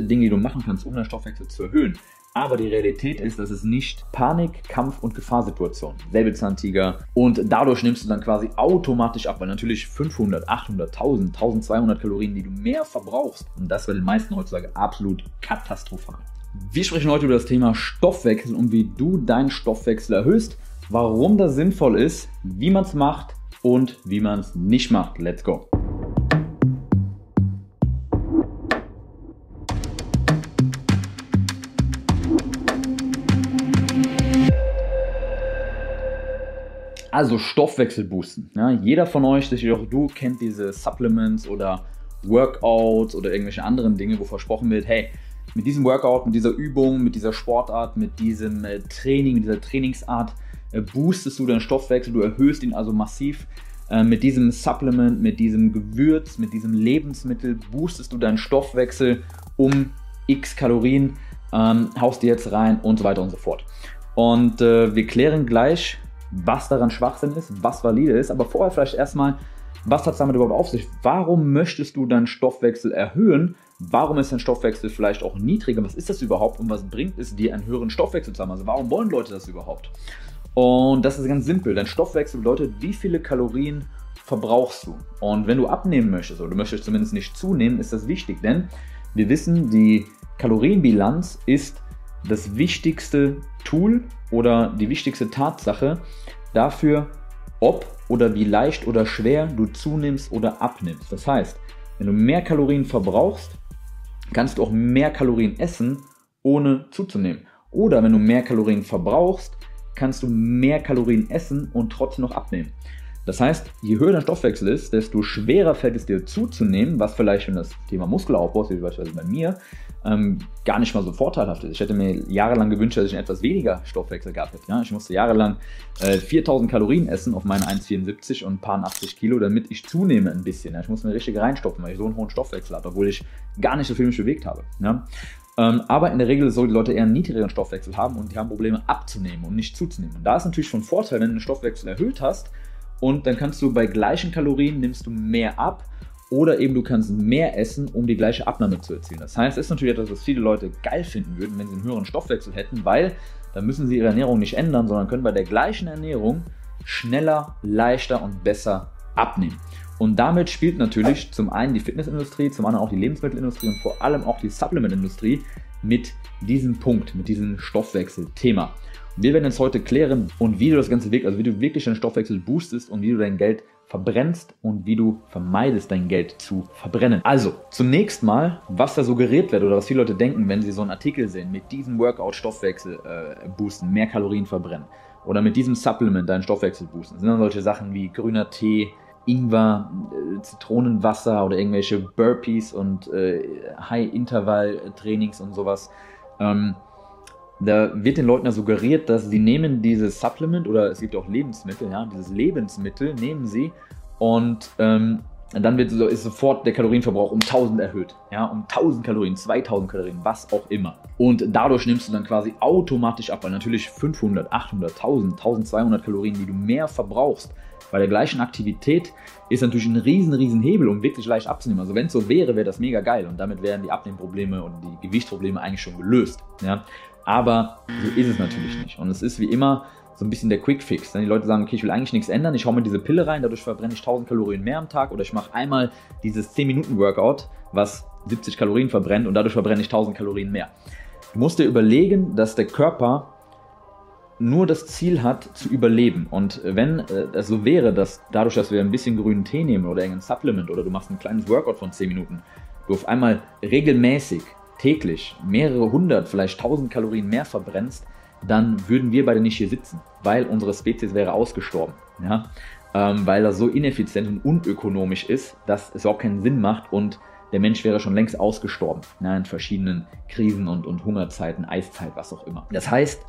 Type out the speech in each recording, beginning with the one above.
Dinge, die du machen kannst, um deinen Stoffwechsel zu erhöhen. Aber die Realität ist, dass es nicht Panik, Kampf und Gefahrsituation, Säbelzahntiger und dadurch nimmst du dann quasi automatisch ab, weil natürlich 500, 800, 1000, 1200 Kalorien, die du mehr verbrauchst und das bei den meisten heutzutage absolut katastrophal. Wir sprechen heute über das Thema Stoffwechsel und wie du deinen Stoffwechsel erhöhst, warum das sinnvoll ist, wie man es macht und wie man es nicht macht. Let's go! Also Stoffwechsel boosten. Ja, jeder von euch, sicher auch du, kennt diese Supplements oder Workouts oder irgendwelche anderen Dinge, wo versprochen wird, hey, mit diesem Workout, mit dieser Übung, mit dieser Sportart, mit diesem äh, Training, mit dieser Trainingsart äh, boostest du deinen Stoffwechsel, du erhöhst ihn also massiv. Äh, mit diesem Supplement, mit diesem Gewürz, mit diesem Lebensmittel boostest du deinen Stoffwechsel um x Kalorien, ähm, haust dir jetzt rein und so weiter und so fort. Und äh, wir klären gleich, was daran Schwachsinn ist, was valide ist, aber vorher vielleicht erstmal, was hat es damit überhaupt auf sich? Warum möchtest du deinen Stoffwechsel erhöhen? Warum ist dein Stoffwechsel vielleicht auch niedriger? Was ist das überhaupt und was bringt es dir, einen höheren Stoffwechsel zu haben? Also warum wollen Leute das überhaupt? Und das ist ganz simpel. Dein Stoffwechsel bedeutet, wie viele Kalorien verbrauchst du. Und wenn du abnehmen möchtest, oder du möchtest zumindest nicht zunehmen, ist das wichtig, denn wir wissen, die Kalorienbilanz ist das wichtigste Tool oder die wichtigste Tatsache dafür, ob oder wie leicht oder schwer du zunimmst oder abnimmst. Das heißt, wenn du mehr Kalorien verbrauchst, kannst du auch mehr Kalorien essen, ohne zuzunehmen. Oder wenn du mehr Kalorien verbrauchst, kannst du mehr Kalorien essen und trotzdem noch abnehmen. Das heißt, je höher dein Stoffwechsel ist, desto schwerer fällt es dir zuzunehmen, was vielleicht, wenn das Thema Muskelaufbau ist, wie beispielsweise bei mir, ähm, gar nicht mal so vorteilhaft ist. Ich hätte mir jahrelang gewünscht, dass ich etwas weniger Stoffwechsel gehabt hätte. Ja? Ich musste jahrelang äh, 4000 Kalorien essen auf meine 1,74 und ein paar 80 Kilo, damit ich zunehme ein bisschen. Ja? Ich musste mir richtig reinstopfen, weil ich so einen hohen Stoffwechsel hatte, obwohl ich gar nicht so viel mich bewegt habe. Ja? Ähm, aber in der Regel sollen die Leute eher einen niedrigeren Stoffwechsel haben und die haben Probleme abzunehmen und nicht zuzunehmen. Und da ist natürlich schon Vorteil, wenn du den Stoffwechsel erhöht hast, und dann kannst du bei gleichen Kalorien nimmst du mehr ab oder eben du kannst mehr essen, um die gleiche Abnahme zu erzielen. Das heißt, es ist natürlich etwas, was viele Leute geil finden würden, wenn sie einen höheren Stoffwechsel hätten, weil dann müssen sie ihre Ernährung nicht ändern, sondern können bei der gleichen Ernährung schneller, leichter und besser abnehmen. Und damit spielt natürlich zum einen die Fitnessindustrie, zum anderen auch die Lebensmittelindustrie und vor allem auch die Supplementindustrie mit diesem Punkt, mit diesem Stoffwechselthema. Wir werden jetzt heute klären und wie du das Ganze wirklich, also wie du wirklich deinen Stoffwechsel boostest und wie du dein Geld verbrennst und wie du vermeidest, dein Geld zu verbrennen. Also, zunächst mal, was da suggeriert wird oder was viele Leute denken, wenn sie so einen Artikel sehen, mit diesem Workout Stoffwechsel äh, boosten, mehr Kalorien verbrennen oder mit diesem Supplement deinen Stoffwechsel boosten, sind dann solche Sachen wie grüner Tee, Ingwer, äh, Zitronenwasser oder irgendwelche Burpees und äh, High-Intervall-Trainings und sowas. Ähm, da wird den Leuten ja suggeriert, dass sie nehmen dieses Supplement oder es gibt auch Lebensmittel, ja, dieses Lebensmittel nehmen sie und ähm, dann wird, ist sofort der Kalorienverbrauch um 1000 erhöht. Ja, um 1000 Kalorien, 2000 Kalorien, was auch immer. Und dadurch nimmst du dann quasi automatisch ab, weil natürlich 500, 800, 1000, 1200 Kalorien, die du mehr verbrauchst, bei der gleichen Aktivität ist natürlich ein riesen, riesen Hebel, um wirklich leicht abzunehmen. Also wenn es so wäre, wäre das mega geil und damit wären die Abnehmprobleme und die Gewichtsprobleme eigentlich schon gelöst. Ja? Aber so ist es natürlich nicht. Und es ist wie immer so ein bisschen der Quick Fix. Dann die Leute sagen, okay, ich will eigentlich nichts ändern, ich hau mir diese Pille rein, dadurch verbrenne ich 1000 Kalorien mehr am Tag oder ich mache einmal dieses 10 Minuten Workout, was 70 Kalorien verbrennt und dadurch verbrenne ich 1000 Kalorien mehr. Du musst dir überlegen, dass der Körper nur das Ziel hat, zu überleben. Und wenn äh, es so wäre, dass dadurch, dass wir ein bisschen grünen Tee nehmen oder irgendein Supplement oder du machst ein kleines Workout von 10 Minuten, du auf einmal regelmäßig, täglich mehrere hundert, vielleicht tausend Kalorien mehr verbrennst, dann würden wir beide nicht hier sitzen, weil unsere Spezies wäre ausgestorben. Ja? Ähm, weil das so ineffizient und unökonomisch ist, dass es auch keinen Sinn macht und der Mensch wäre schon längst ausgestorben. Ja, in verschiedenen Krisen und, und Hungerzeiten, Eiszeit, was auch immer. Das heißt,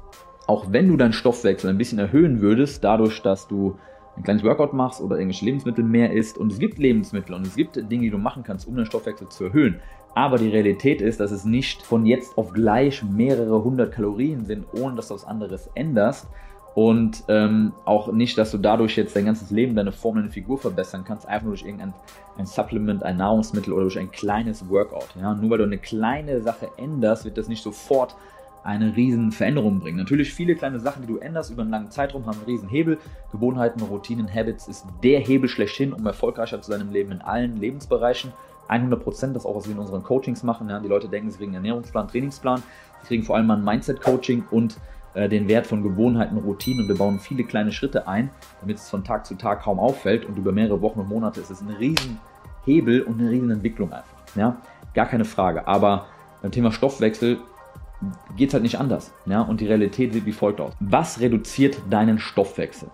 auch wenn du deinen Stoffwechsel ein bisschen erhöhen würdest, dadurch, dass du ein kleines Workout machst oder irgendwelche Lebensmittel mehr isst und es gibt Lebensmittel und es gibt Dinge, die du machen kannst, um deinen Stoffwechsel zu erhöhen. Aber die Realität ist, dass es nicht von jetzt auf gleich mehrere hundert Kalorien sind, ohne dass du was anderes änderst. Und ähm, auch nicht, dass du dadurch jetzt dein ganzes Leben, deine Form, deine Figur verbessern kannst, einfach nur durch irgendein ein Supplement, ein Nahrungsmittel oder durch ein kleines Workout. Ja? Nur weil du eine kleine Sache änderst, wird das nicht sofort eine riesen Veränderung bringen. Natürlich viele kleine Sachen, die du änderst über einen langen Zeitraum, haben einen riesen Hebel. Gewohnheiten, Routinen, Habits ist der Hebel schlechthin, um erfolgreicher zu sein im Leben in allen Lebensbereichen. 100 Prozent, das auch, was wir in unseren Coachings machen. Ja, die Leute denken, sie kriegen einen Ernährungsplan, Trainingsplan. Sie kriegen vor allem mal ein Mindset-Coaching und äh, den Wert von Gewohnheiten, Routinen und wir bauen viele kleine Schritte ein, damit es von Tag zu Tag kaum auffällt und über mehrere Wochen und Monate ist es ein riesen Hebel und eine riesen Entwicklung einfach. Ja, gar keine Frage. Aber beim Thema Stoffwechsel geht es halt nicht anders. Ja? Und die Realität sieht wie folgt aus. Was reduziert deinen Stoffwechsel?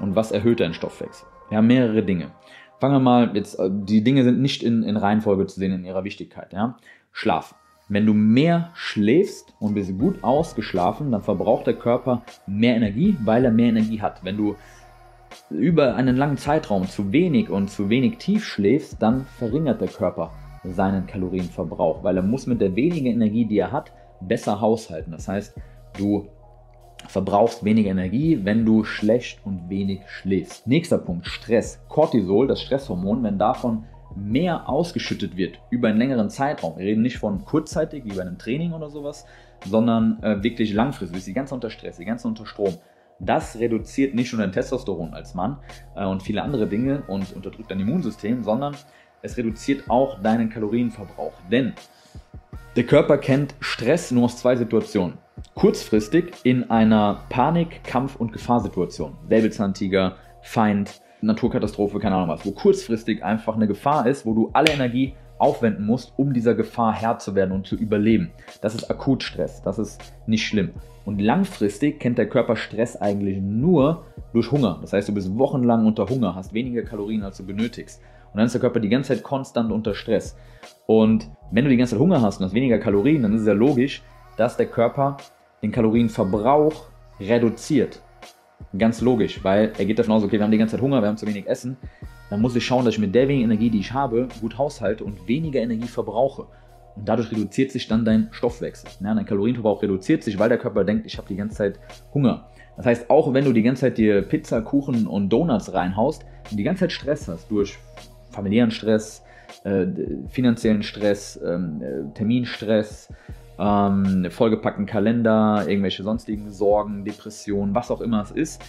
Und was erhöht deinen Stoffwechsel? Haben mehrere Dinge. Fangen wir mal, jetzt, äh, die Dinge sind nicht in, in Reihenfolge zu sehen in ihrer Wichtigkeit. Ja? Schlaf. Wenn du mehr schläfst und bist gut ausgeschlafen, dann verbraucht der Körper mehr Energie, weil er mehr Energie hat. Wenn du über einen langen Zeitraum zu wenig und zu wenig tief schläfst, dann verringert der Körper seinen Kalorienverbrauch, weil er muss mit der wenigen Energie, die er hat, besser haushalten. Das heißt, du verbrauchst weniger Energie, wenn du schlecht und wenig schläfst. Nächster Punkt, Stress. Cortisol, das Stresshormon, wenn davon mehr ausgeschüttet wird über einen längeren Zeitraum, wir reden nicht von kurzzeitig wie bei einem Training oder sowas, sondern äh, wirklich langfristig, du bist die ganze unter Stress, die ganze unter Strom. Das reduziert nicht nur dein Testosteron als Mann äh, und viele andere Dinge und unterdrückt dein Immunsystem, sondern es reduziert auch deinen Kalorienverbrauch. Denn der Körper kennt Stress nur aus zwei Situationen. Kurzfristig in einer Panik-, Kampf- und Gefahrsituation. Säbelzahntiger, Feind, Naturkatastrophe, keine Ahnung was. Wo kurzfristig einfach eine Gefahr ist, wo du alle Energie aufwenden musst, um dieser Gefahr Herr zu werden und zu überleben. Das ist Akutstress. Das ist nicht schlimm. Und langfristig kennt der Körper Stress eigentlich nur durch Hunger. Das heißt, du bist wochenlang unter Hunger, hast weniger Kalorien, als du benötigst. Und dann ist der Körper die ganze Zeit konstant unter Stress. Und wenn du die ganze Zeit Hunger hast und hast weniger Kalorien, dann ist es ja logisch, dass der Körper den Kalorienverbrauch reduziert. Ganz logisch, weil er geht davon aus, okay, wir haben die ganze Zeit Hunger, wir haben zu wenig Essen. Dann muss ich schauen, dass ich mit der wenigen Energie, die ich habe, gut haushalte und weniger Energie verbrauche. Und dadurch reduziert sich dann dein Stoffwechsel. Ja, dein Kalorienverbrauch reduziert sich, weil der Körper denkt, ich habe die ganze Zeit Hunger. Das heißt, auch wenn du die ganze Zeit dir Pizza, Kuchen und Donuts reinhaust und die ganze Zeit Stress hast durch familiären Stress, äh, finanziellen Stress, ähm, äh, Terminstress, ähm, vollgepackten Kalender, irgendwelche sonstigen Sorgen, Depressionen, was auch immer es ist.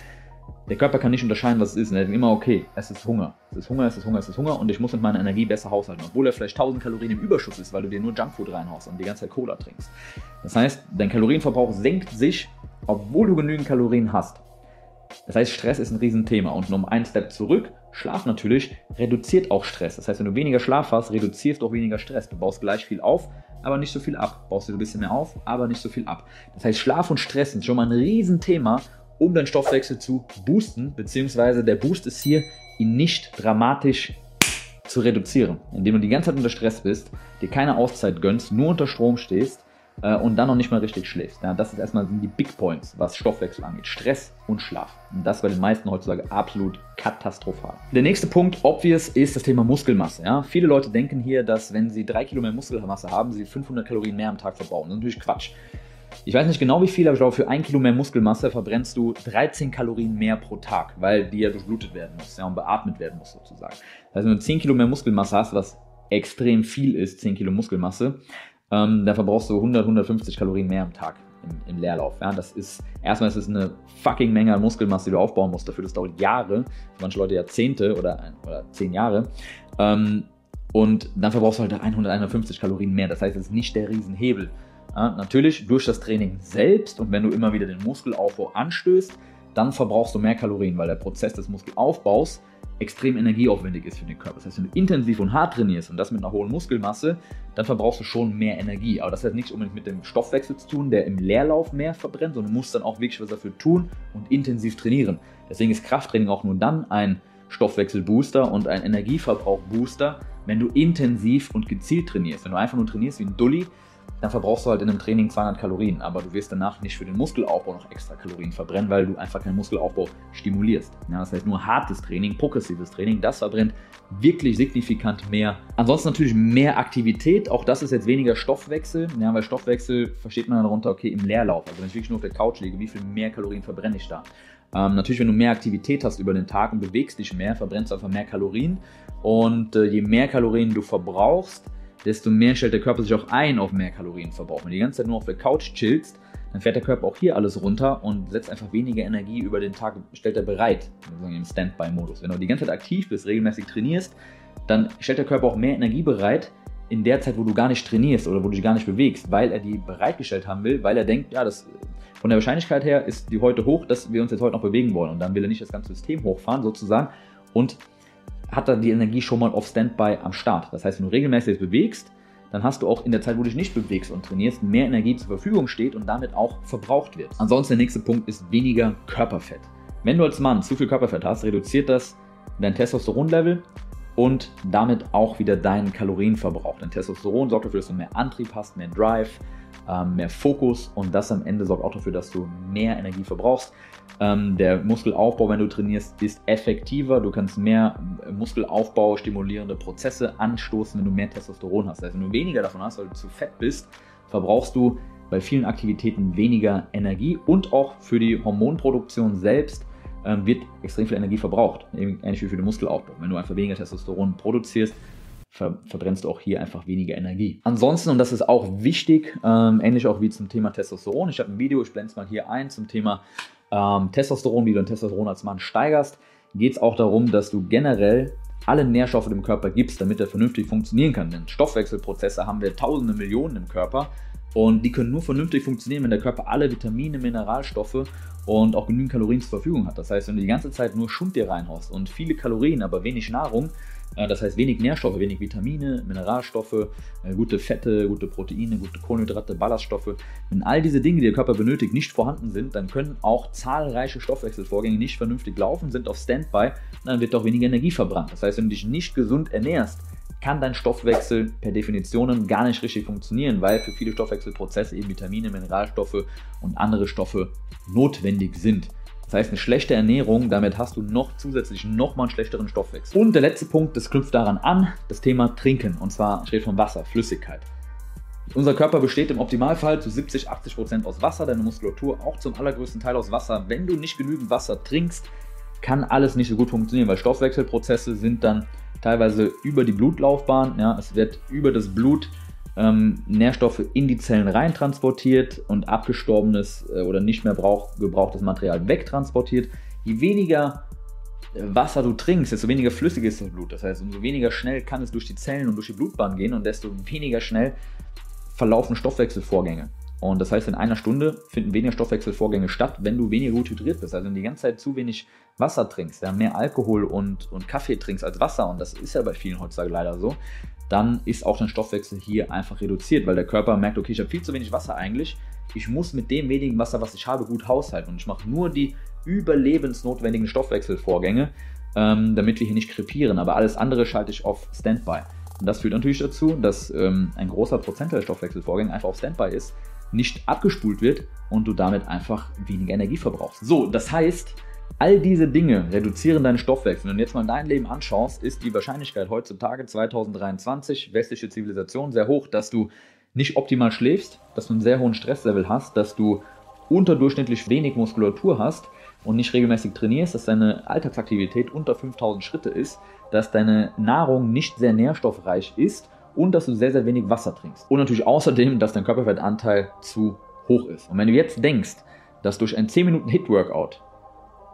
Der Körper kann nicht unterscheiden, was es ist. Und er denkt immer, okay, es ist Hunger. Es ist Hunger, es ist Hunger, es ist Hunger und ich muss mit meiner Energie besser haushalten. Obwohl er vielleicht 1000 Kalorien im Überschuss ist, weil du dir nur Junkfood reinhaust und die ganze Zeit Cola trinkst. Das heißt, dein Kalorienverbrauch senkt sich, obwohl du genügend Kalorien hast. Das heißt, Stress ist ein Riesenthema. Und um einen Step zurück, Schlaf natürlich reduziert auch Stress. Das heißt, wenn du weniger Schlaf hast, reduzierst du auch weniger Stress. Du baust gleich viel auf, aber nicht so viel ab. Baust du ein bisschen mehr auf, aber nicht so viel ab. Das heißt, Schlaf und Stress sind schon mal ein Riesenthema, um deinen Stoffwechsel zu boosten, beziehungsweise der Boost ist hier, ihn nicht dramatisch zu reduzieren. Indem du die ganze Zeit unter Stress bist, dir keine Auszeit gönnst, nur unter Strom stehst äh, und dann noch nicht mal richtig schläfst. Ja, das ist erstmal die Big Points, was Stoffwechsel angeht. Stress und Schlaf. Und das bei den meisten heutzutage absolut katastrophal. Der nächste Punkt, obvious, ist das Thema Muskelmasse. Ja? Viele Leute denken hier, dass wenn sie drei Kilo mehr Muskelmasse haben, sie 500 Kalorien mehr am Tag verbrauchen. Das ist natürlich Quatsch. Ich weiß nicht genau wie viel, aber ich glaube, für ein Kilo mehr Muskelmasse verbrennst du 13 Kalorien mehr pro Tag, weil die ja durchblutet werden muss ja, und beatmet werden muss sozusagen. Das heißt, wenn du 10 Kilo mehr Muskelmasse hast, was extrem viel ist, 10 Kilo Muskelmasse, ähm, da verbrauchst du 100, 150 Kalorien mehr am Tag im, im, Leerlauf. Ja, das ist erstmal ist es eine fucking Menge an Muskelmasse, die du aufbauen musst. Dafür das dauert Jahre, manche Leute Jahrzehnte oder, oder zehn Jahre. Ähm, und dann verbrauchst du halt 100, 150 Kalorien mehr. Das heißt, es ist nicht der Riesenhebel. Ja, natürlich durch das Training selbst und wenn du immer wieder den Muskelaufbau anstößt, dann verbrauchst du mehr Kalorien, weil der Prozess des Muskelaufbaus extrem energieaufwendig ist für den Körper. Das heißt, wenn du intensiv und hart trainierst und das mit einer hohen Muskelmasse, dann verbrauchst du schon mehr Energie. Aber das hat nichts unbedingt mit dem Stoffwechsel zu tun, der im Leerlauf mehr verbrennt, sondern du musst dann auch wirklich was dafür tun und intensiv trainieren. Deswegen ist Krafttraining auch nur dann ein Stoffwechselbooster und ein Energieverbrauchbooster, wenn du intensiv und gezielt trainierst. Wenn du einfach nur trainierst wie ein Dulli, dann verbrauchst du halt in einem Training 200 Kalorien, aber du wirst danach nicht für den Muskelaufbau noch extra Kalorien verbrennen, weil du einfach keinen Muskelaufbau stimulierst. Ja, das heißt, nur hartes Training, progressives Training, das verbrennt wirklich signifikant mehr. Ansonsten natürlich mehr Aktivität, auch das ist jetzt weniger Stoffwechsel, ja, weil Stoffwechsel versteht man darunter, okay, im Leerlauf, also wenn ich wirklich nur auf der Couch liege, wie viel mehr Kalorien verbrenne ich da? Ähm, natürlich, wenn du mehr Aktivität hast über den Tag und bewegst dich mehr, verbrennst du einfach mehr Kalorien und äh, je mehr Kalorien du verbrauchst, desto mehr stellt der Körper sich auch ein auf mehr Kalorienverbrauch. Wenn du die ganze Zeit nur auf der Couch chillst, dann fährt der Körper auch hier alles runter und setzt einfach weniger Energie über den Tag, stellt er bereit, im Standby-Modus. Wenn du die ganze Zeit aktiv bist, regelmäßig trainierst, dann stellt der Körper auch mehr Energie bereit in der Zeit, wo du gar nicht trainierst oder wo du dich gar nicht bewegst, weil er die bereitgestellt haben will, weil er denkt, ja, das von der Wahrscheinlichkeit her ist die heute hoch, dass wir uns jetzt heute noch bewegen wollen. Und dann will er nicht das ganze System hochfahren, sozusagen, und hat dann die Energie schon mal auf Standby am Start. Das heißt, wenn du regelmäßig bewegst, dann hast du auch in der Zeit, wo du dich nicht bewegst und trainierst, mehr Energie zur Verfügung steht und damit auch verbraucht wird. Ansonsten der nächste Punkt ist weniger Körperfett. Wenn du als Mann zu viel Körperfett hast, reduziert das dein Testosteronlevel und damit auch wieder deinen Kalorienverbrauch. Dein Testosteron sorgt dafür, dass du mehr Antrieb hast, mehr Drive, ähm, mehr Fokus und das am Ende sorgt auch dafür, dass du mehr Energie verbrauchst. Ähm, der Muskelaufbau, wenn du trainierst, ist effektiver. Du kannst mehr äh, Muskelaufbau stimulierende Prozesse anstoßen, wenn du mehr Testosteron hast. Das wenn du weniger davon hast, weil du zu fett bist, verbrauchst du bei vielen Aktivitäten weniger Energie und auch für die Hormonproduktion selbst ähm, wird extrem viel Energie verbraucht, ähnlich wie für den Muskelaufbau. Wenn du einfach weniger Testosteron produzierst, ver verbrennst du auch hier einfach weniger Energie. Ansonsten, und das ist auch wichtig, ähm, ähnlich auch wie zum Thema Testosteron, ich habe ein Video, ich blende es mal hier ein zum Thema ähm, Testosteron, wie du Testosteron als Mann steigerst, geht es auch darum, dass du generell alle Nährstoffe dem Körper gibst, damit er vernünftig funktionieren kann. Denn Stoffwechselprozesse haben wir tausende Millionen im Körper und die können nur vernünftig funktionieren, wenn der Körper alle Vitamine, Mineralstoffe und auch genügend Kalorien zur Verfügung hat. Das heißt, wenn du die ganze Zeit nur Schund dir reinhaust und viele Kalorien, aber wenig Nahrung, äh, das heißt wenig Nährstoffe, wenig Vitamine, Mineralstoffe, äh, gute Fette, gute Proteine, gute Kohlenhydrate, Ballaststoffe. Wenn all diese Dinge, die der Körper benötigt, nicht vorhanden sind, dann können auch zahlreiche Stoffwechselvorgänge nicht vernünftig laufen, sind auf Standby, dann wird auch weniger Energie verbrannt. Das heißt, wenn du dich nicht gesund ernährst, kann dein Stoffwechsel per Definition gar nicht richtig funktionieren, weil für viele Stoffwechselprozesse eben Vitamine, Mineralstoffe und andere Stoffe notwendig sind. Das heißt, eine schlechte Ernährung, damit hast du noch zusätzlich nochmal einen schlechteren Stoffwechsel. Und der letzte Punkt, das knüpft daran an, das Thema Trinken. Und zwar, ich rede von Wasser, Flüssigkeit. Unser Körper besteht im Optimalfall zu 70, 80 Prozent aus Wasser, deine Muskulatur auch zum allergrößten Teil aus Wasser. Wenn du nicht genügend Wasser trinkst, kann alles nicht so gut funktionieren, weil Stoffwechselprozesse sind dann teilweise über die Blutlaufbahn. Ja, es wird über das Blut ähm, Nährstoffe in die Zellen rein transportiert und abgestorbenes äh, oder nicht mehr brauch, gebrauchtes Material wegtransportiert. Je weniger äh, Wasser du trinkst, desto weniger flüssig ist das Blut. Das heißt, umso weniger schnell kann es durch die Zellen und durch die Blutbahn gehen und desto weniger schnell verlaufen Stoffwechselvorgänge. Und das heißt, in einer Stunde finden weniger Stoffwechselvorgänge statt, wenn du weniger gut hydriert bist. Also wenn du die ganze Zeit zu wenig Wasser trinkst, ja, mehr Alkohol und, und Kaffee trinkst als Wasser, und das ist ja bei vielen heutzutage leider so, dann ist auch dein Stoffwechsel hier einfach reduziert, weil der Körper merkt, okay, ich habe viel zu wenig Wasser eigentlich. Ich muss mit dem wenigen Wasser, was ich habe, gut haushalten. Und ich mache nur die überlebensnotwendigen Stoffwechselvorgänge, ähm, damit wir hier nicht krepieren. Aber alles andere schalte ich auf Standby. Und das führt natürlich dazu, dass ähm, ein großer Prozentteil der Stoffwechselvorgänge einfach auf Standby ist, nicht abgespult wird und du damit einfach weniger Energie verbrauchst. So, das heißt, All diese Dinge reduzieren deinen Stoffwechsel. Wenn du jetzt mal dein Leben anschaust, ist die Wahrscheinlichkeit heutzutage 2023 westliche Zivilisation sehr hoch, dass du nicht optimal schläfst, dass du einen sehr hohen Stresslevel hast, dass du unterdurchschnittlich wenig Muskulatur hast und nicht regelmäßig trainierst, dass deine Alltagsaktivität unter 5000 Schritte ist, dass deine Nahrung nicht sehr nährstoffreich ist und dass du sehr, sehr wenig Wasser trinkst. Und natürlich außerdem, dass dein Körperfettanteil zu hoch ist. Und wenn du jetzt denkst, dass durch ein 10 Minuten Hit-Workout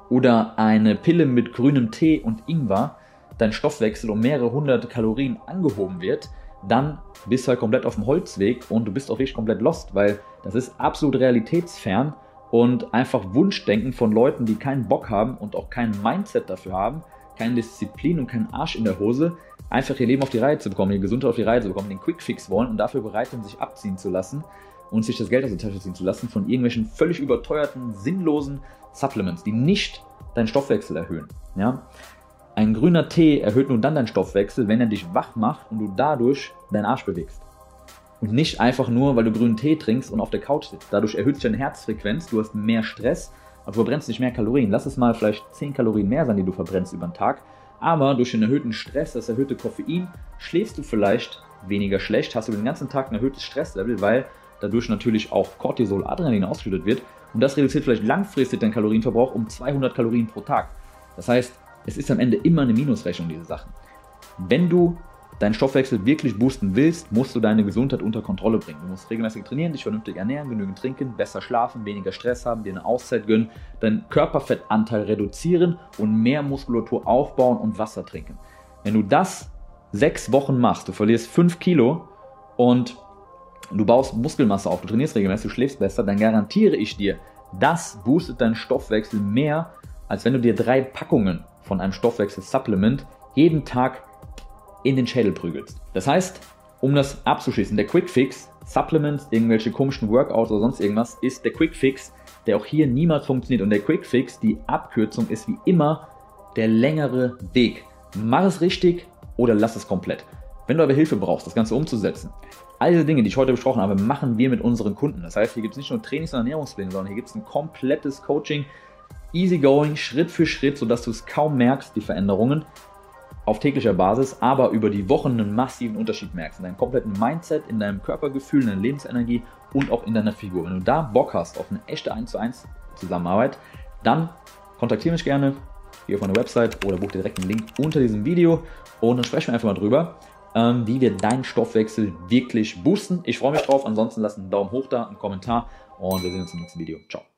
oder eine Pille mit grünem Tee und Ingwer dein Stoffwechsel um mehrere hundert Kalorien angehoben wird, dann bist du halt komplett auf dem Holzweg und du bist auch richtig komplett lost, weil das ist absolut realitätsfern und einfach Wunschdenken von Leuten, die keinen Bock haben und auch kein Mindset dafür haben, keine Disziplin und keinen Arsch in der Hose, einfach ihr Leben auf die Reihe zu bekommen, ihr Gesundheit auf die Reihe zu bekommen, den Quickfix wollen und dafür bereit sind, sich abziehen zu lassen und sich das Geld aus der Tasche ziehen zu lassen von irgendwelchen völlig überteuerten, sinnlosen Supplements, die nicht deinen Stoffwechsel erhöhen. Ja? Ein grüner Tee erhöht nur dann deinen Stoffwechsel, wenn er dich wach macht und du dadurch deinen Arsch bewegst. Und nicht einfach nur, weil du grünen Tee trinkst und auf der Couch sitzt. Dadurch erhöht sich deine Herzfrequenz, du hast mehr Stress, aber du verbrennst nicht mehr Kalorien. Lass es mal vielleicht 10 Kalorien mehr sein, die du verbrennst über den Tag. Aber durch den erhöhten Stress, das erhöhte Koffein, schläfst du vielleicht weniger schlecht, hast du den ganzen Tag ein erhöhtes Stresslevel, weil dadurch natürlich auch Cortisol, Adrenalin ausgeschüttet wird. Und das reduziert vielleicht langfristig deinen Kalorienverbrauch um 200 Kalorien pro Tag. Das heißt, es ist am Ende immer eine Minusrechnung, diese Sachen. Wenn du deinen Stoffwechsel wirklich boosten willst, musst du deine Gesundheit unter Kontrolle bringen. Du musst regelmäßig trainieren, dich vernünftig ernähren, genügend trinken, besser schlafen, weniger Stress haben, dir eine Auszeit gönnen, deinen Körperfettanteil reduzieren und mehr Muskulatur aufbauen und Wasser trinken. Wenn du das sechs Wochen machst, du verlierst fünf Kilo und du baust Muskelmasse auf, du trainierst regelmäßig, du schläfst besser, dann garantiere ich dir, das boostet deinen Stoffwechsel mehr, als wenn du dir drei Packungen von einem Stoffwechsel-Supplement jeden Tag in den Schädel prügelst. Das heißt, um das abzuschließen, der Quick Fix, Supplements, irgendwelche komischen Workouts oder sonst irgendwas, ist der Quick Fix, der auch hier niemals funktioniert. Und der Quick Fix, die Abkürzung, ist wie immer der längere Weg. Mach es richtig oder lass es komplett. Wenn du aber Hilfe brauchst, das Ganze umzusetzen, all diese Dinge, die ich heute besprochen habe, machen wir mit unseren Kunden. Das heißt, hier gibt es nicht nur Trainings- und Ernährungspläne, sondern hier gibt es ein komplettes Coaching, easy going, Schritt für Schritt, sodass du es kaum merkst, die Veränderungen auf täglicher Basis, aber über die Wochen einen massiven Unterschied merkst. In deinem kompletten Mindset, in deinem Körpergefühl, in deiner Lebensenergie und auch in deiner Figur. Wenn du da Bock hast auf eine echte 1 zu 1 Zusammenarbeit, dann kontaktiere mich gerne hier auf meiner Website oder buch dir direkt einen Link unter diesem Video und dann sprechen wir einfach mal drüber, ähm, wie wir deinen Stoffwechsel wirklich boosten. Ich freue mich drauf. Ansonsten lass einen Daumen hoch da, einen Kommentar und wir sehen uns im nächsten Video. Ciao.